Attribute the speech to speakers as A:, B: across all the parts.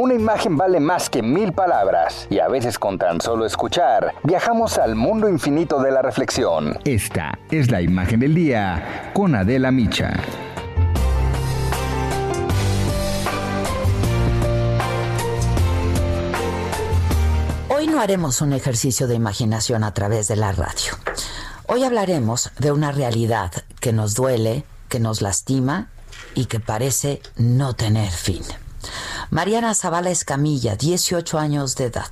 A: Una imagen vale más que mil palabras, y a veces con tan solo escuchar, viajamos al mundo infinito de la reflexión.
B: Esta es la imagen del día con Adela Micha.
C: Hoy no haremos un ejercicio de imaginación a través de la radio. Hoy hablaremos de una realidad que nos duele, que nos lastima y que parece no tener fin. Mariana Zavala Escamilla, 18 años de edad,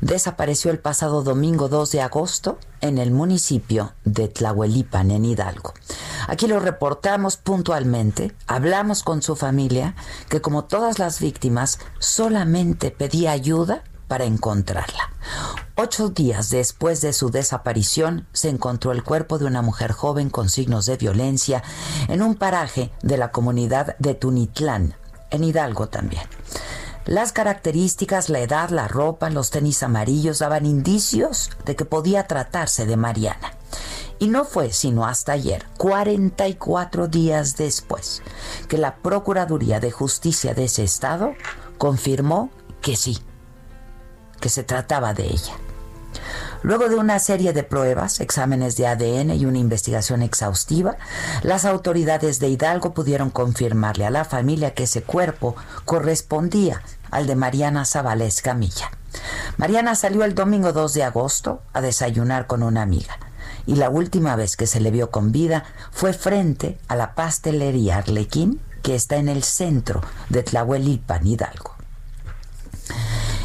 C: desapareció el pasado domingo 2 de agosto en el municipio de Tlahuelipan, en Hidalgo. Aquí lo reportamos puntualmente, hablamos con su familia, que como todas las víctimas, solamente pedía ayuda para encontrarla. Ocho días después de su desaparición, se encontró el cuerpo de una mujer joven con signos de violencia en un paraje de la comunidad de Tunitlán, en Hidalgo también. Las características, la edad, la ropa, los tenis amarillos daban indicios de que podía tratarse de Mariana. Y no fue sino hasta ayer, 44 días después, que la Procuraduría de Justicia de ese estado confirmó que sí, que se trataba de ella. Luego de una serie de pruebas, exámenes de ADN y una investigación exhaustiva, las autoridades de Hidalgo pudieron confirmarle a la familia que ese cuerpo correspondía al de Mariana Zabalés Camilla. Mariana salió el domingo 2 de agosto a desayunar con una amiga y la última vez que se le vio con vida fue frente a la pastelería Arlequín que está en el centro de Tlahuelipan, Hidalgo.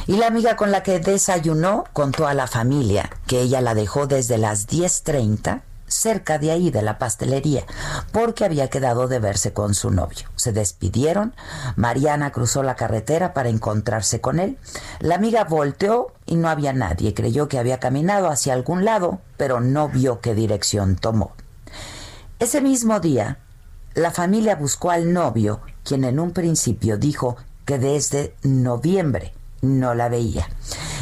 C: Y la amiga con la que desayunó contó a la familia que ella la dejó desde las 10.30 cerca de ahí de la pastelería, porque había quedado de verse con su novio. Se despidieron, Mariana cruzó la carretera para encontrarse con él. La amiga volteó y no había nadie. Creyó que había caminado hacia algún lado, pero no vio qué dirección tomó. Ese mismo día, la familia buscó al novio, quien en un principio dijo que desde noviembre no la veía.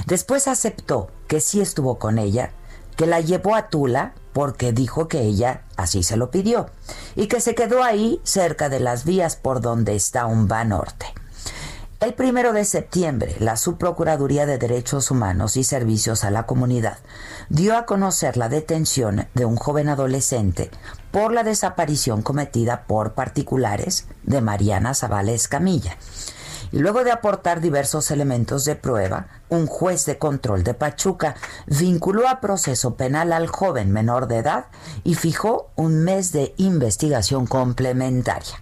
C: Después aceptó que sí estuvo con ella, que la llevó a Tula porque dijo que ella así se lo pidió y que se quedó ahí cerca de las vías por donde está un norte. El primero de septiembre, la Subprocuraduría de Derechos Humanos y Servicios a la Comunidad dio a conocer la detención de un joven adolescente por la desaparición cometida por particulares de Mariana Zavales Camilla. Y luego de aportar diversos elementos de prueba, un juez de control de Pachuca vinculó a proceso penal al joven menor de edad y fijó un mes de investigación complementaria.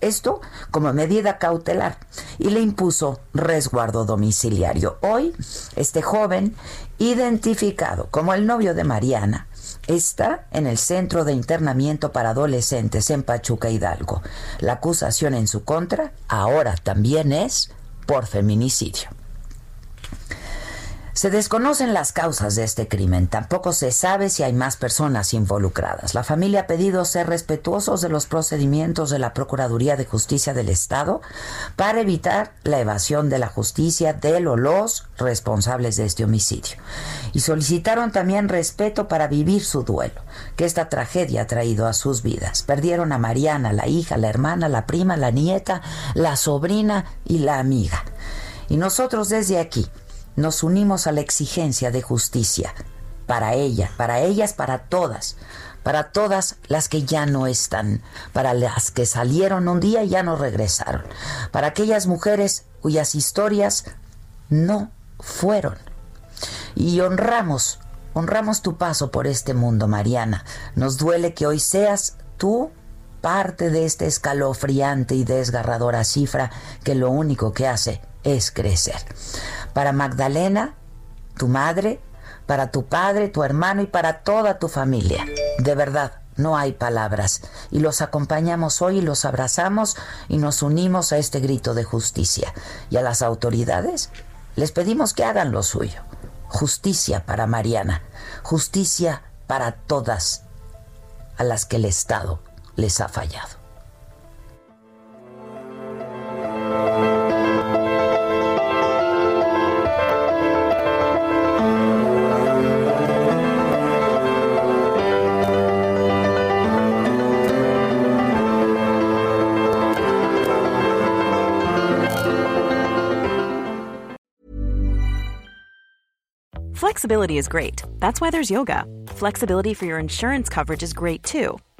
C: Esto como medida cautelar y le impuso resguardo domiciliario. Hoy, este joven, identificado como el novio de Mariana, está en el Centro de Internamiento para Adolescentes en Pachuca Hidalgo. La acusación en su contra ahora también es por feminicidio. Se desconocen las causas de este crimen, tampoco se sabe si hay más personas involucradas. La familia ha pedido ser respetuosos de los procedimientos de la Procuraduría de Justicia del Estado para evitar la evasión de la justicia de los responsables de este homicidio. Y solicitaron también respeto para vivir su duelo, que esta tragedia ha traído a sus vidas. Perdieron a Mariana, la hija, la hermana, la prima, la nieta, la sobrina y la amiga. Y nosotros desde aquí, nos unimos a la exigencia de justicia para ella, para ellas, para todas, para todas las que ya no están, para las que salieron un día y ya no regresaron, para aquellas mujeres cuyas historias no fueron. Y honramos, honramos tu paso por este mundo, Mariana. Nos duele que hoy seas tú parte de esta escalofriante y desgarradora cifra que lo único que hace es crecer para Magdalena, tu madre, para tu padre, tu hermano y para toda tu familia. De verdad, no hay palabras. Y los acompañamos hoy, los abrazamos y nos unimos a este grito de justicia. Y a las autoridades les pedimos que hagan lo suyo. Justicia para Mariana, justicia para todas a las que el Estado les ha fallado.
D: Flexibility is great. That's why there's yoga. Flexibility for your insurance coverage is great too.